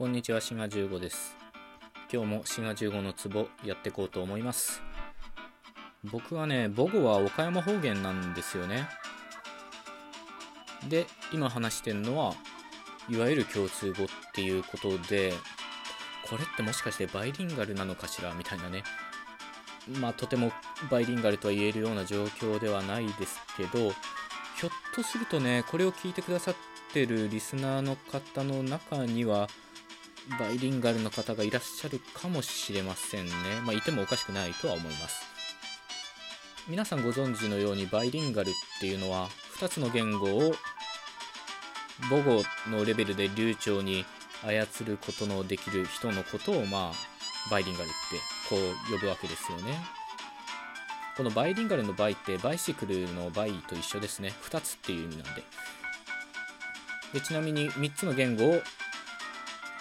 こんにちは、シガ15です。今日もシガ15のツボやっていこうと思います。僕はね、母語は岡山方言なんですよね。で、今話してるのは、いわゆる共通語っていうことで、これってもしかしてバイリンガルなのかしらみたいなね。まあ、とてもバイリンガルとは言えるような状況ではないですけど、ひょっとするとね、これを聞いてくださってるリスナーの方の中には、バイリンガルの方がいらっしゃるかもしれませんね。まあ、いてもおかしくないとは思います。皆さんご存知のように、バイリンガルっていうのは、2つの言語を母語のレベルで流暢に操ることのできる人のことを、まあ、バイリンガルってこう呼ぶわけですよね。このバイリンガルの bi って bicycle の bi と一緒ですね。2つっていう意味なんで。でちなみに3つの言語を、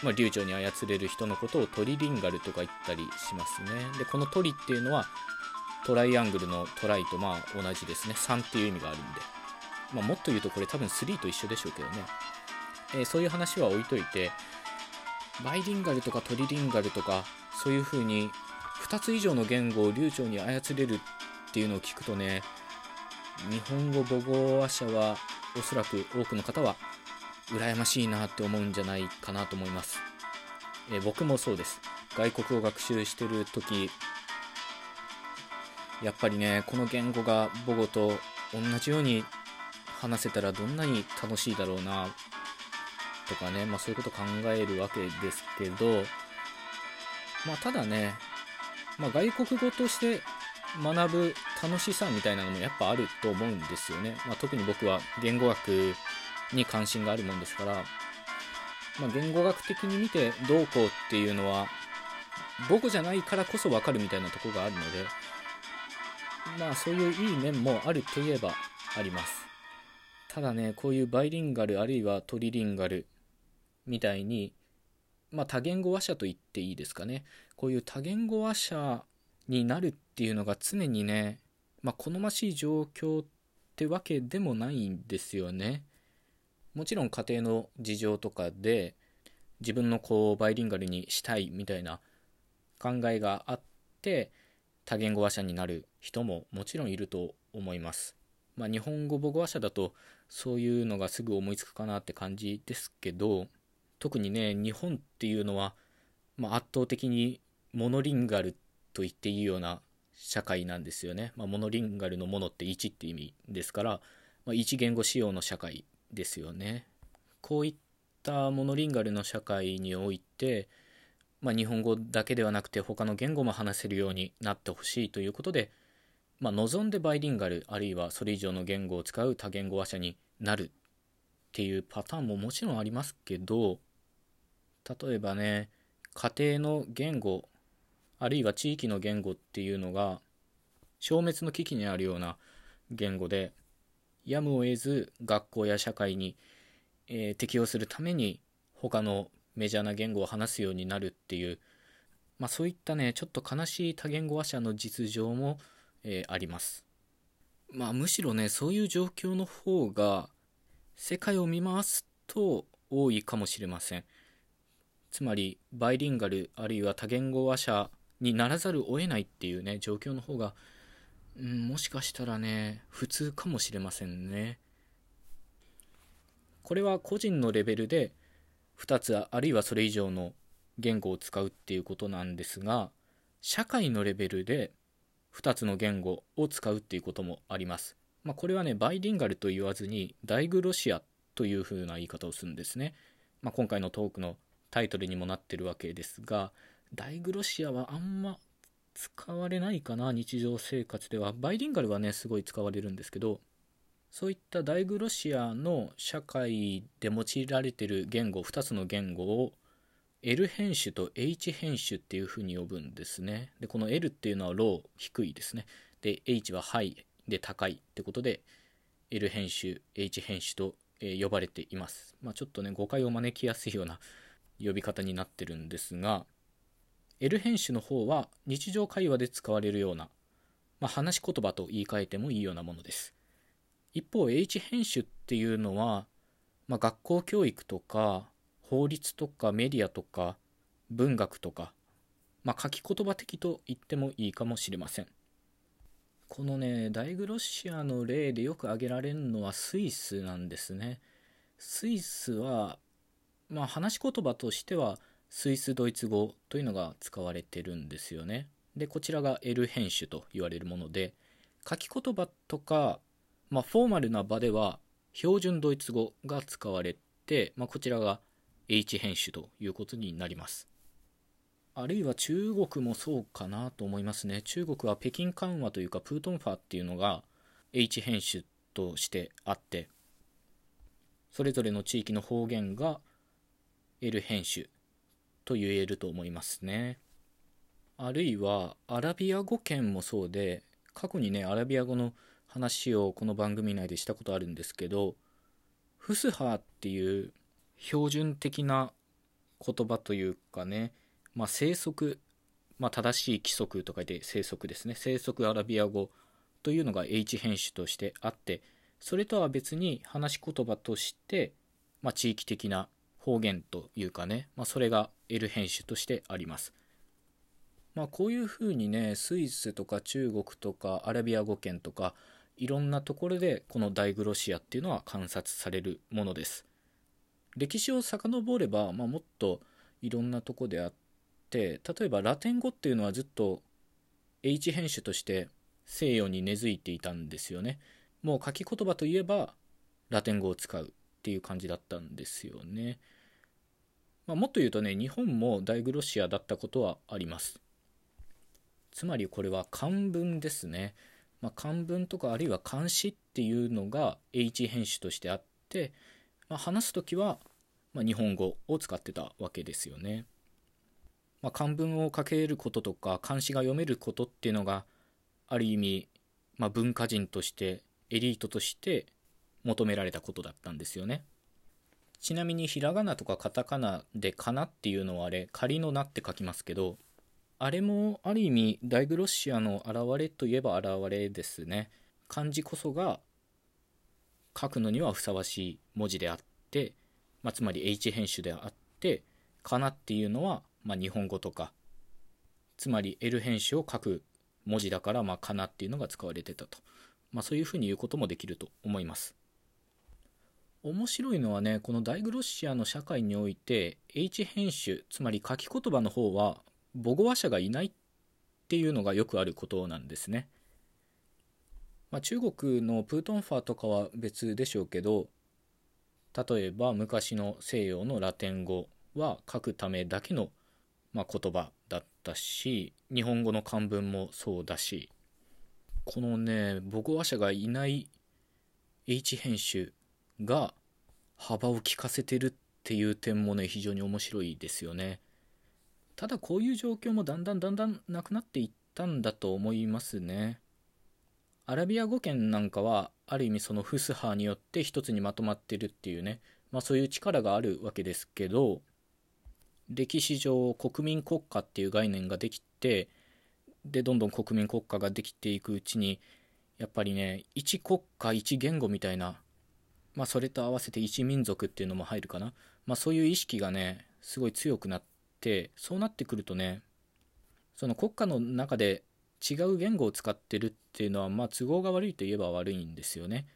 まあ、流暢に操れる人のことをトリリンガルとか言ったりしますね。で、このトリっていうのはトライアングルのトライとまあ同じですね。3っていう意味があるんで。まあ、もっと言うとこれ多分3と一緒でしょうけどね。えーそういう話は置いといて、バイリンガルとかトリリンガルとか、そういう風に2つ以上の言語を流暢に操れるっていうのを聞くとね、日本語母語話者はおそらく多くの方は羨ましいなって思うんじゃないかなと思います。え僕もそうです。外国を学習してる時やっぱりね、この言語が母語と同じように話せたらどんなに楽しいだろうなとかね、まあそういうこと考えるわけですけど、まあただね、まあ外国語として学ぶ楽しさみたいなのもやっぱあると思うんですよね。まあ特に僕は言語学に関心があるもんですから、まあ言語学的に見てどうこうっていうのは母語じゃないからこそわかるみたいなとこがあるので、まあそういういい面もあるといえばあります。ただね、こういうバイリンガルあるいはトリリンガルみたいに、まあ多言語話者と言っていいですかね。こういう多言語話者になるっていうのが常にね、まあ好ましい状況ってわけでもないんですよね。もちろん家庭の事情とかで自分の子をバイリンガルにしたいみたいな考えがあって多言語話者になる人ももちろんいると思います。まあ日本語母語話者だとそういうのがすぐ思いつくかなって感じですけど特にね日本っていうのは、まあ、圧倒的にモノリンガルと言っていいような社会なんですよね。まあ、モノリンガルのものって1って意味ですから、まあ、1言語仕様の社会ですよね。こういったモノリンガルの社会において、まあ、日本語だけではなくて他の言語も話せるようになってほしいということで、まあ、望んでバイリンガルあるいはそれ以上の言語を使う多言語話者になるっていうパターンももちろんありますけど例えばね家庭の言語あるいは地域の言語っていうのが消滅の危機にあるような言語でやむを得ず学校や社会に、えー適応するために他のメジャーな言語を話すようになるっていう、まあ、そういったねちょっと悲しい多言語話者の実情も、えーあります。まあむしろねそういう状況の方が世界を見回すと多いかもしれません。つまりバイリンガルあるいは多言語話者にならざるを得ないっていうね状況の方が、うん、もしかしたらね普通かもしれませんね。これは個人のレベルで2つあるいはそれ以上の言語を使うっていうことなんですが社会のレベルで2つの言語を使うっていうこともあります。まあ、これはねバイリンガルと言わずにダイグロシアというふうな言い方をするんですね。まあ、今回のトークのタイトルにもなってるわけですがダイグロシアはあんま使われないかな日常生活では。バイリンガルはねすごい使われるんですけどそういったダイグロシアの社会で用いられてる言語2つの言語を L 編集と H 編集っていうふうに呼ぶんですね。でこの L っていうのはロー低いですね。で H はハイで高いってことで L 編集 H 編集と、呼ばれています。まあちょっとね誤解を招きやすいような呼び方になってるんですが L 編集の方は日常会話で使われるような、まあ、話し言葉と言い換えてもいいようなものです。一方 H 編集っていうのは、まあ、学校教育とか法律とかメディアとか文学とか、まあ、書き言葉的と言ってもいいかもしれません。このねダイグロシアの例でよく挙げられるのはスイスなんですね。スイスはまあ話し言葉としてはスイスドイツ語というのが使われてるんですよね。でこちらが L 編集と言われるもので書き言葉とか、まあ、フォーマルな場では標準ドイツ語が使われて、まあ、こちらが H 編集ということになります。あるいは中国もそうかなと思いますね。中国は北京緩和というかプートンファーっていうのが H 編集としてあってそれぞれの地域の方言が L 編集と言えると思いますね。あるいはアラビア語圏もそうで過去にねアラビア語の話をこの番組内でしたことあるんですけどフスハっていう標準的な言葉というかね、まあ、生息、まあ、正しい規則と書いて生息ですね。生息アラビア語というのが H 編集としてあってそれとは別に話し言葉として、まあ、地域的な方言というかね、まあ、それが L 編集としてあります。まあ、こういうふうにねスイスとか中国とかアラビア語圏とかいろんなところでこのダイグロシアっていうのは観察されるものです。歴史を遡れば、まあ、もっといろんなとこであって例えばラテン語っていうのはずっと H 編集として西洋に根付いていたんですよね。もう書き言葉といえばラテン語を使うっていう感じだったんですよね、まあ、もっと言うとね日本もダイグロシアだったことはあります。つまりこれは漢文ですね、まあ、漢文とかあるいは漢詩っていうのが H 編集としてあって、まあ、話す時はま日本語を使ってたわけですよね、ま、漢文を書けることとか漢詩が読めることっていうのがある意味、ま、文化人としてエリートとして求められたことだったんですよね。ちなみにひらがなとかカタカナで「かな」っていうのはあれ仮の「な」って書きますけどあれもある意味ダイグロッシアの現れといえば現れですね。漢字こそが書くのにはふさわしい文字であって、まあ、つまり H 編集であって「かな」っていうのは、まあ、日本語とかつまり L 編集を書く文字だから、かなっていうのが使われてたと、まあ、そういうふうに言うこともできると思います。面白いのはねこのダイグロッシアの社会において H 編集つまり書き言葉の方は母語話者がいないっていうのがよくあることなんですね。まあ、中国のプートンファーとかは別でしょうけど例えば昔の西洋のラテン語は書くためだけの、まあ、言葉だったし日本語の漢文もそうだしこのね母語話者がいない H 編集が幅を利かせてるっていう点もね非常に面白いですよね。ただこういう状況もだんだんだんだんなくなっていったんだと思いますねアラビア語圏なんかはある意味そのフスハによって一つにまとまってるっていうねまあそういう力があるわけですけど歴史上国民国家っていう概念ができてでどんどん国民国家ができていくうちにやっぱりね一国家一言語みたいなまあそれと合わせて一民族っていうのも入るかな。まあそういう意識がねすごい強くなってそうなってくるとねその国家の中で違う言語を使ってるっていうのはまあ都合が悪いといえば悪いんですよね。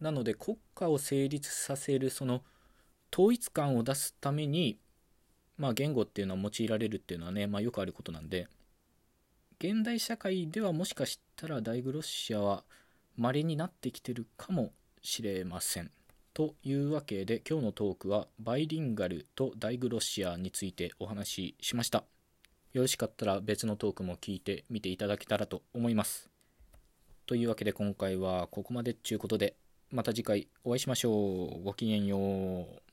なので国家を成立させるその統一感を出すためにまあ言語っていうのは用いられるっていうのはね、まあ、よくあることなんで現代社会ではもしかしたらダイグロッシアは稀になってきてるかもしれません。というわけで今日のトークはバイリンガルとダイグロシアについてお話ししました。よろしかったら別のトークも聞いてみていただけたらと思います。というわけで今回はここまでっちゅうことでまた次回お会いしましょう。ごきげんよう。